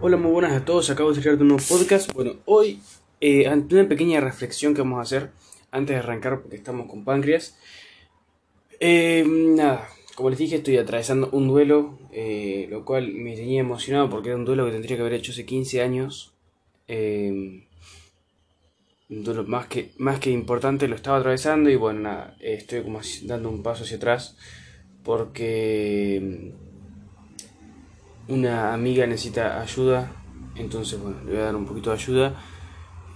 Hola, muy buenas a todos. Acabo de sacar un nuevo podcast. Bueno, hoy, eh, ante una pequeña reflexión que vamos a hacer antes de arrancar, porque estamos con páncreas. Eh, nada, como les dije, estoy atravesando un duelo, eh, lo cual me tenía emocionado porque era un duelo que tendría que haber hecho hace 15 años. un duelo más que, más que importante, lo estaba atravesando y bueno, nada, estoy como dando un paso hacia atrás porque una amiga necesita ayuda, entonces bueno, le voy a dar un poquito de ayuda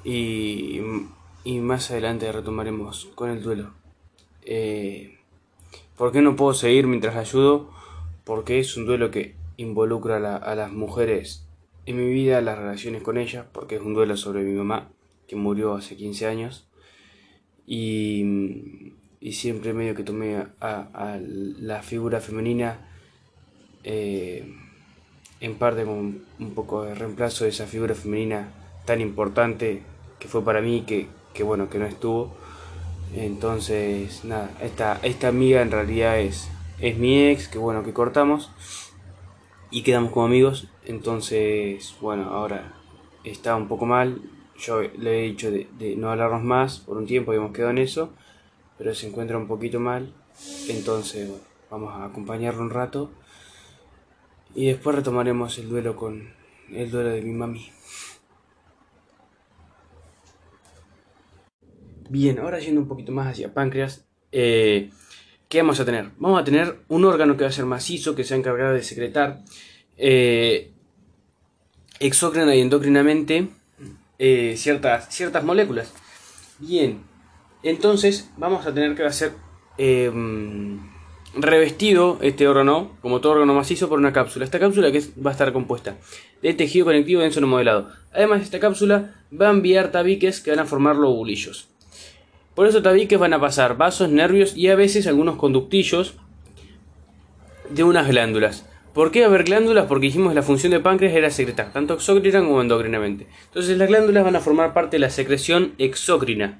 y, y más adelante retomaremos con el duelo. Eh, ¿Por qué no puedo seguir mientras ayudo? Porque es un duelo que involucra a, las mujeres en mi vida, las relaciones con ellas, porque es un duelo sobre mi mamá, que murió hace 15 años. Y, y siempre medio que tomé a, a la figura femenina eh, en parte con un poco de reemplazo de esa figura femenina tan importante que fue para mí, que, que bueno, que no estuvo. Entonces, nada, esta, esta amiga en realidad es, es mi ex, que bueno, que cortamos y quedamos como amigos. Entonces, bueno, ahora está un poco mal. Yo le he dicho de, de no hablarnos más por un tiempo, habíamos quedado en eso, pero se encuentra un poquito mal. Entonces, bueno, vamos a acompañarlo un rato y después retomaremos el duelo con el duelo de mi mami. Bien, ahora yendo un poquito más hacia páncreas, eh, ¿qué vamos a tener? Vamos a tener un órgano que va a ser macizo, que se ha encargado de secretar eh, exócrina y endocrinamente eh, ciertas, ciertas moléculas. Bien, entonces vamos a tener que hacer eh, revestido este órgano, como todo órgano macizo, por una cápsula. Esta cápsula que va a estar compuesta de tejido conectivo denso no modelado. Además, esta cápsula va a enviar tabiques que van a formar lobulillos. Por esos tabiques van a pasar vasos, nervios y a veces algunos conductillos de unas glándulas. ¿Por qué haber glándulas? Porque dijimos que la función de páncreas era secretar, tanto exócrina como endocrinamente. Entonces las glándulas van a formar parte de la secreción exócrina.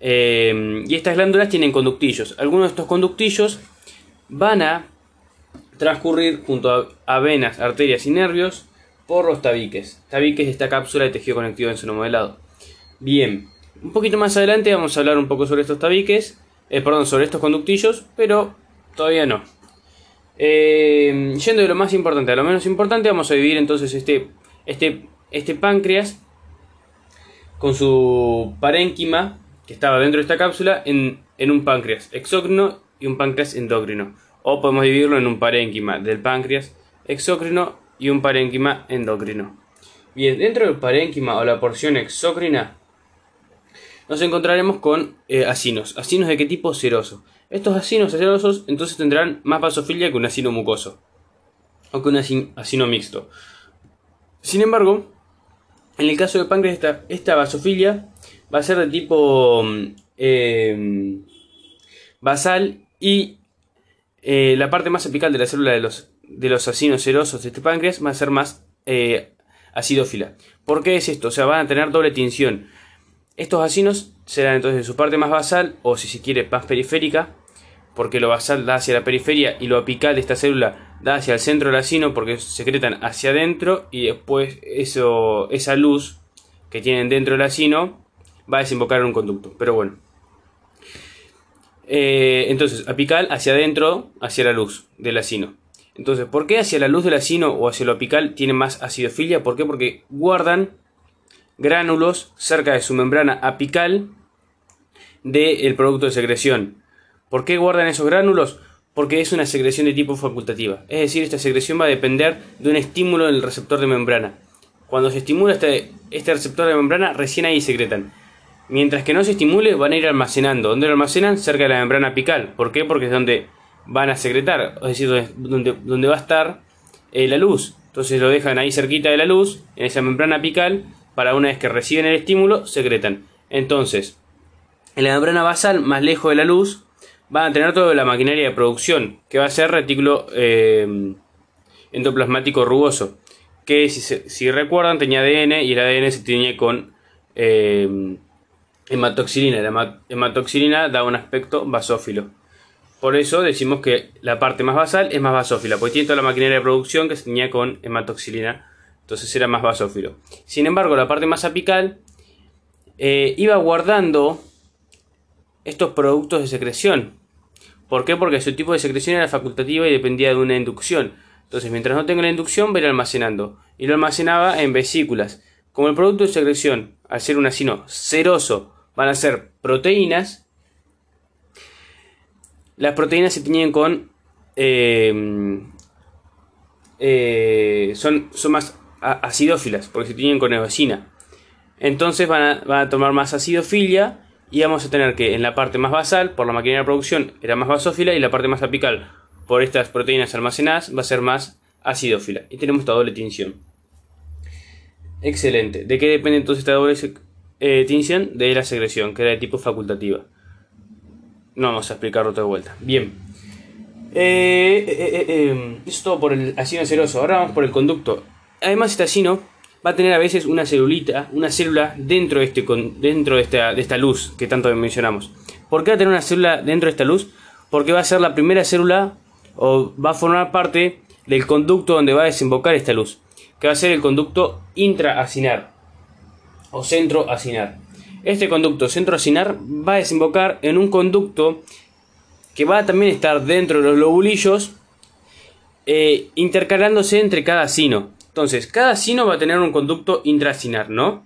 Eh, y estas glándulas tienen conductillos. Algunos de estos conductillos van a transcurrir junto a, venas, arterias y nervios por los tabiques. Tabiques de esta cápsula de tejido conectivo en seno modelado. Bien, un poquito más adelante vamos a hablar un poco sobre estos tabiques, eh, perdón, sobre estos conductillos, pero todavía no. Eh, yendo de lo más importante a lo menos importante, vamos a dividir entonces este, este, este páncreas con su parénquima que estaba dentro de esta cápsula en, en un páncreas exócrino y un páncreas endocrino. O podemos dividirlo en un parénquima del páncreas exócrino y un parénquima endocrino. Bien, dentro del parénquima o la porción exócrina nos encontraremos con eh, acinos. ¿Acinos de qué tipo? Seroso. Estos acinos serosos entonces tendrán más basofilia que un acino mucoso o que un acino, mixto. Sin embargo, en el caso de páncreas esta, esta basofilia va a ser de tipo mm, eh, basal y eh, la parte más apical de la célula de los, de los serosos de este páncreas va a ser más eh, acidófila. ¿Por qué es esto? O sea, van a tener doble tinción. Estos acinos serán entonces su parte más basal, o si se quiere, más periférica, porque lo basal da hacia la periferia y lo apical de esta célula da hacia el centro del acino porque secretan hacia adentro y después eso, esa luz que tienen dentro del acino va a desembocar en un conducto. Pero bueno, eh, entonces, apical hacia adentro, hacia la luz del acino. Entonces, ¿por qué hacia la luz del acino o hacia lo apical tiene más acidofilia? ¿Por qué? Porque guardan gránulos cerca de su membrana apical del producto de secreción. ¿Por qué guardan esos gránulos? Porque es una secreción de tipo facultativa. Es decir, esta secreción va a depender de un estímulo en el receptor de membrana. Cuando se estimula este, este receptor de membrana, recién ahí secretan. Mientras que no se estimule, van a ir almacenando. ¿Dónde lo almacenan? Cerca de la membrana apical. ¿Por qué? Porque es donde van a secretar, es decir, donde, donde va a estar eh, la luz. Entonces lo dejan ahí cerquita de la luz, en esa membrana apical, para una vez que reciben el estímulo, secretan. Entonces, en la membrana basal, más lejos de la luz, van a tener toda la maquinaria de producción, que va a ser retículo eh, endoplasmático rugoso, que si, recuerdan tenía ADN y el ADN se tiñe con... Eh, hematoxilina. La hematoxilina da un aspecto basófilo. Por eso decimos que la parte más basal es más basófila, porque tiene toda la maquinaria de producción que se tenía con hematoxilina entonces era más basófilo. Sin embargo, la parte más apical eh, iba guardando estos productos de secreción. ¿Por qué? Porque su tipo de secreción era facultativa y dependía de una inducción. Entonces, mientras no tenga la inducción, va almacenando. Y lo almacenaba en vesículas. Como el producto de secreción, al ser un asino seroso, van a ser proteínas, las proteínas se tiñen con... Eh, eh, son, son más acidófilas, porque se tiñen con eosina. Entonces van a, van a tomar más acidofilia y vamos a tener que en la parte más basal, por la maquinaria de producción, era más basófila y la parte más apical, por estas proteínas almacenadas, va a ser más acidófila. Y tenemos esta doble tinción. Excelente. ¿De qué depende entonces esta doble eh, tinción? De la secreción, que era de tipo facultativa. No vamos a explicarlo otra vuelta. Bien. Eh, eh, eh eso es todo por el acino ceroso. Ahora vamos por el conducto. Además, este acino va a tener a veces una celulita, una célula dentro de, este, dentro de, esta, de esta luz que tanto mencionamos. ¿Por qué va a tener una célula dentro de esta luz? Porque va a ser la primera célula o va a formar parte del conducto donde va a desembocar esta luz, que va a ser el conducto intraacinar o centroacinar. Este conducto centroacinar va a desembocar en un conducto que va a también estar dentro de los lobulillos, eh, intercalándose entre cada sino. Entonces, cada sino va a tener un conducto intracinar, ¿no?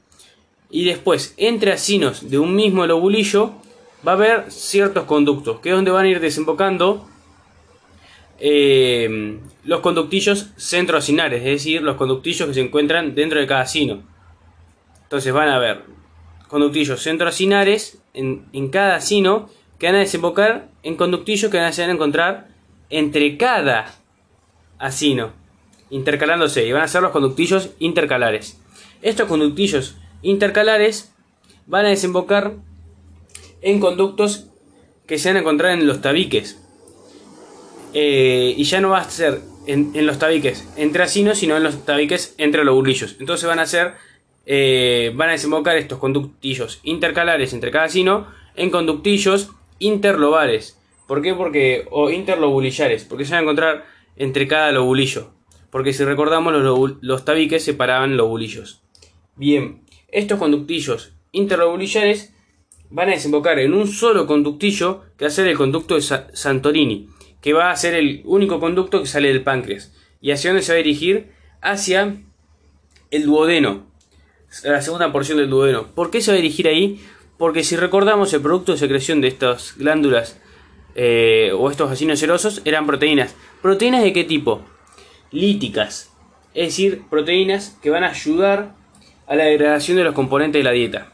Y después, entre asinos de un mismo lobulillo, va a haber ciertos conductos, que es donde van a ir desembocando eh, los conductillos centroacinares, es decir, los conductillos que se encuentran dentro de cada sino. Entonces van a haber conductillos centroacinares en, en cada sino que van a desembocar en conductillos que van a encontrar entre cada asino intercalándose y van a ser los conductillos intercalares. Estos conductillos intercalares van a desembocar en conductos que se van a encontrar en los tabiques. Eh, y ya no va a ser en, los tabiques entre asinos, sino en los tabiques entre los burlillos. Entonces van a ser, eh, van a desembocar estos conductillos intercalares entre cada sino en conductillos interlobales. ¿Por qué? Porque, o interlobulillares, porque se van a encontrar entre cada lobulillo porque si recordamos los, tabiques separaban lobulillos. Bien, estos conductillos interlobulillares van a desembocar en un solo conductillo que va a ser el conducto de Santorini, que va a ser el único conducto que sale del páncreas. ¿Y hacia dónde se va a dirigir? Hacia el duodeno, la segunda porción del duodeno. ¿Por qué se va a dirigir ahí? Porque si recordamos el producto de secreción de estas glándulas eh, o estos asinos serosos eran proteínas. ¿Proteínas de qué tipo? líticas, es decir, proteínas que van a ayudar a la degradación de los componentes de la dieta.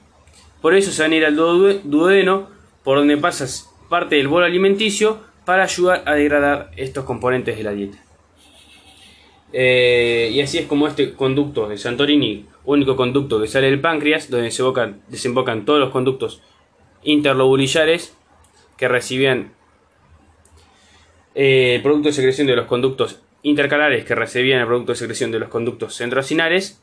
Por eso se van a ir al duodeno, por donde pasa parte del bolo alimenticio, para ayudar a degradar estos componentes de la dieta. Eh, y así es como este conducto de Santorini, único conducto que sale del páncreas, donde desembocan, desembocan todos los conductos interlobulillares que recibían eh, el producto de secreción de los conductos intercalares que recibían el producto de secreción de los conductos centroacinares.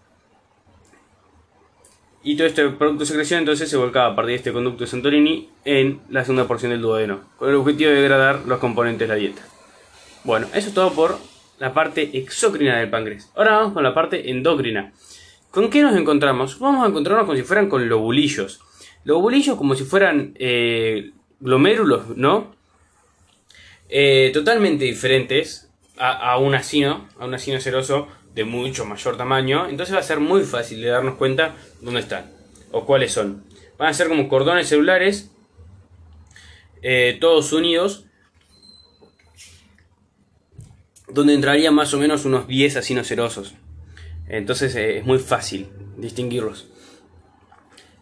Y todo este producto de secreción entonces se volcaba a partir de este conducto de Santorini en la segunda porción del duodeno, con el objetivo de degradar los componentes de la dieta. Bueno, eso es todo por la parte exocrina del páncreas. Ahora vamos con la parte endocrina. ¿Con qué nos encontramos? Vamos a encontrarnos como si fueran con lobulillos. Lobulillos como si fueran eh, glomérulos, ¿no? Eh, totalmente diferentes a, un asino, a un asino ceroso de mucho mayor tamaño, entonces va a ser muy fácil de darnos cuenta dónde están o cuáles son. Van a ser como cordones celulares, eh, todos unidos, donde entrarían más o menos unos 10 asinos cerosos. Entonces eh, es muy fácil distinguirlos.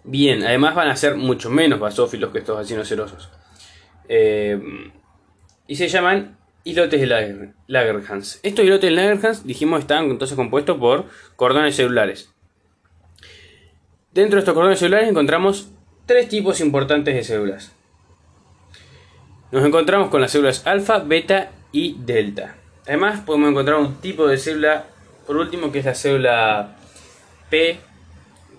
Bien, además van a ser mucho menos basófilos que estos asinos cerosos. Eh, y se llaman Hilotes de Lagerhans. Estos hilotes de Lagerhans, dijimos, están entonces compuestos por cordones celulares. Dentro de estos cordones celulares encontramos tres tipos importantes de células. Nos encontramos con las células alfa, beta y delta. Además podemos encontrar un tipo de célula, por último, que es la célula P,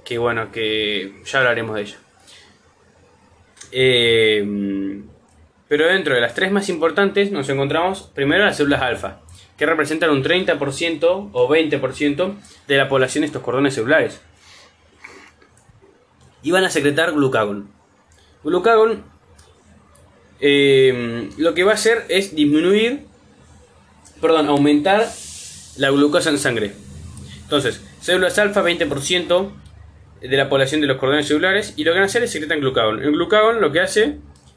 que bueno, que ya hablaremos de ella. Eh, pero dentro de las tres más importantes nos encontramos primero las células alfa, que representan un 30% o 20% de la población de estos cordones celulares. Y van a secretar glucagón. Glucagón eh, lo que va a hacer es disminuir, perdón, aumentar la glucosa en sangre. Entonces, células alfa 20% de la población de los cordones celulares y lo que van a hacer es secretar glucagón. El glucagón lo que hace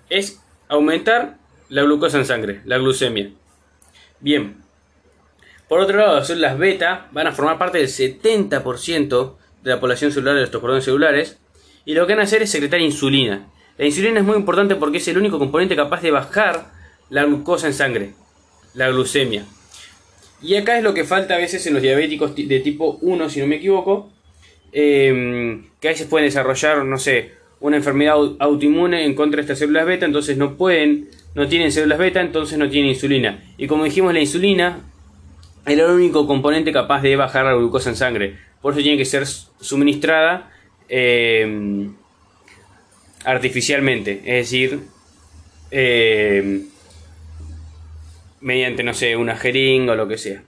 es aumentar la glucosa en sangre, la glucemia. Bien. Por otro lado, las células beta van a formar parte del 70% de la población celular de estos cordones celulares y lo que van a hacer es secretar insulina. La insulina es muy importante porque es el único componente capaz de bajar la glucosa en sangre, la glucemia. Y acá es lo que falta a veces en los diabéticos de tipo 1, si no me equivoco, em, que a veces pueden desarrollar, no sé, una enfermedad autoinmune en contra de estas células beta, entonces no pueden, no tienen células beta, entonces no tienen insulina. Y como dijimos, la insulina es el único componente capaz de bajar la glucosa en sangre. Por eso tiene que ser suministrada em, artificialmente, es decir, eh, mediante, no sé, una jeringa o lo que sea.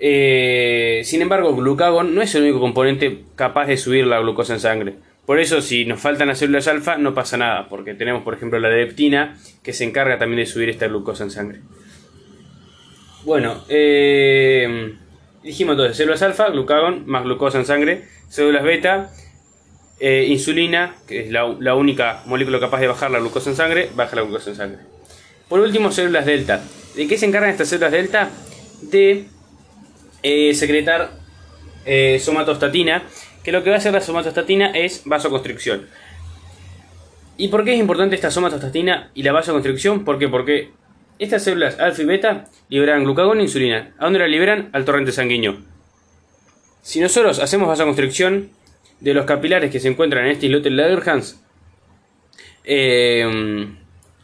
Eh, sin embargo, glucagón no es el único componente capaz de subir la glucosa en sangre. Por eso, si nos faltan las células alfa, no pasa nada, porque tenemos, por ejemplo, la leptina, que se encarga también de subir esta glucosa en sangre. Bueno, eh, dijimos entonces, células alfa, glucagón, más glucosa en sangre, células beta, eh, insulina, que es la, única molécula capaz de bajar la glucosa en sangre, baja la glucosa en sangre. Por último, células delta. ¿De qué se encargan estas células delta? De eh, secretar eh, somatostatina, que lo que va a hacer la somatostatina es vasoconstricción. ¿Y por qué es importante esta somatostatina y la vasoconstricción? ¿Por qué? Porque estas células alfa y beta liberan glucagón e insulina. ¿A dónde la liberan? Al torrente sanguíneo. Si nosotros hacemos vasoconstricción, de los capilares que se encuentran en este islote Langerhans, eh,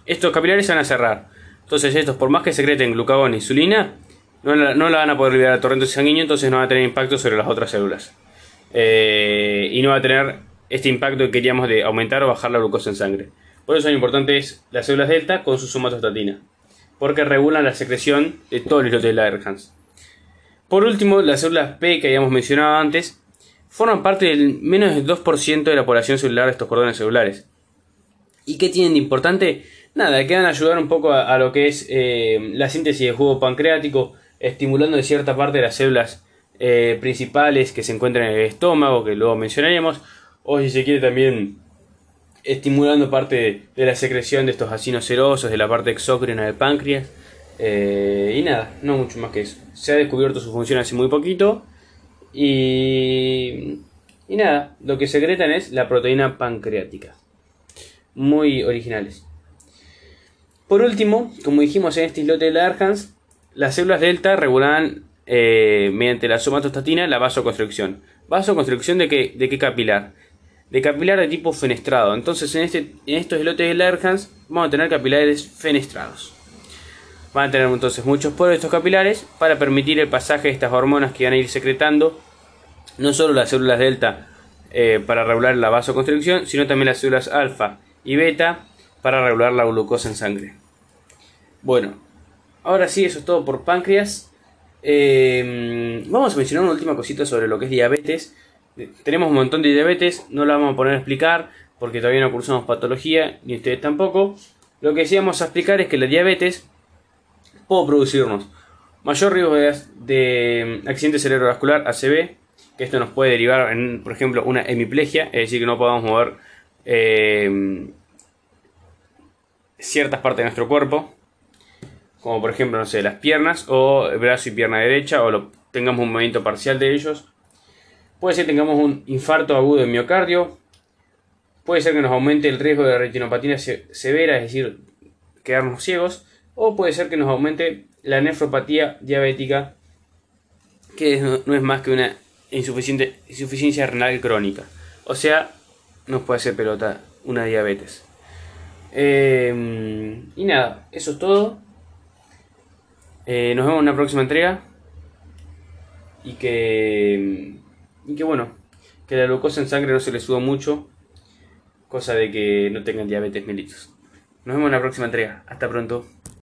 estos capilares se van a cerrar. Entonces estos, por más que secreten glucagón e insulina, no la, van a poder liberar al torrente sanguíneo, entonces no va a tener impacto sobre las otras células. Eh, y no va a tener este impacto que queríamos de aumentar o bajar la glucosa en sangre. Por eso son importantes las células delta con su somatostatina, porque regulan la secreción de todo el islote de Langerhans. Por último, las células P que habíamos mencionado antes forman parte del menos del 2% de la población celular de estos cordones celulares. ¿Y qué tienen de importante? Nada, que van a ayudar un poco a, lo que es eh, la síntesis de jugo pancreático, estimulando de cierta parte las células eh, principales que se encuentran en el estómago, que luego mencionaremos, o si se quiere también estimulando parte de, la secreción de estos acinos serosos, de la parte exócrina del páncreas. Eh, y nada, no mucho más que eso. Se ha descubierto su función hace muy poquito y, y nada, lo que secretan es la proteína pancreática. Muy originales. Por último, como dijimos en este islote de Larhans, las células delta regulan eh, mediante la somatostatina la vasoconstricción. ¿Vasoconstricción de qué, de qué capilar? De capilar de tipo fenestrado. Entonces en, este, en estos islotes de Larhans vamos a tener capilares fenestrados. Van a tener entonces muchos poros de estos capilares para permitir el pasaje de estas hormonas que van a ir secretando no solo las células delta eh, para regular la vasoconstricción, sino también las células alfa y beta para regular la glucosa en sangre. Bueno, ahora sí, eso es todo por páncreas. Eh, vamos a mencionar una última cosita sobre lo que es diabetes. Tenemos un montón de diabetes, no la vamos a poner a explicar porque todavía no cursamos patología, ni ustedes tampoco. Lo que sí vamos a explicar es que la diabetes puede producirnos mayor riesgo de, accidente cerebrovascular, ACV, que esto nos puede derivar en, por ejemplo, una hemiplegia, es decir, que no podamos mover eh, ciertas partes de nuestro cuerpo, como por ejemplo, no sé, las piernas o el brazo y pierna derecha, o lo, tengamos un movimiento parcial de ellos. Puede ser que tengamos un infarto agudo de miocardio. Puede ser que nos aumente el riesgo de retinopatía severa, es decir, quedarnos ciegos o puede ser que nos aumente la nefropatía diabética, que no es más que una insuficiencia renal crónica. O sea, nos puede hacer pelota una diabetes. Eh, y nada, eso es todo. Eh, nos vemos en una próxima entrega. Y que, y que bueno, que la glucosa en sangre no se le suba mucho. Cosa de que no tengan diabetes mellitus. Nos vemos en la próxima entrega. Hasta pronto.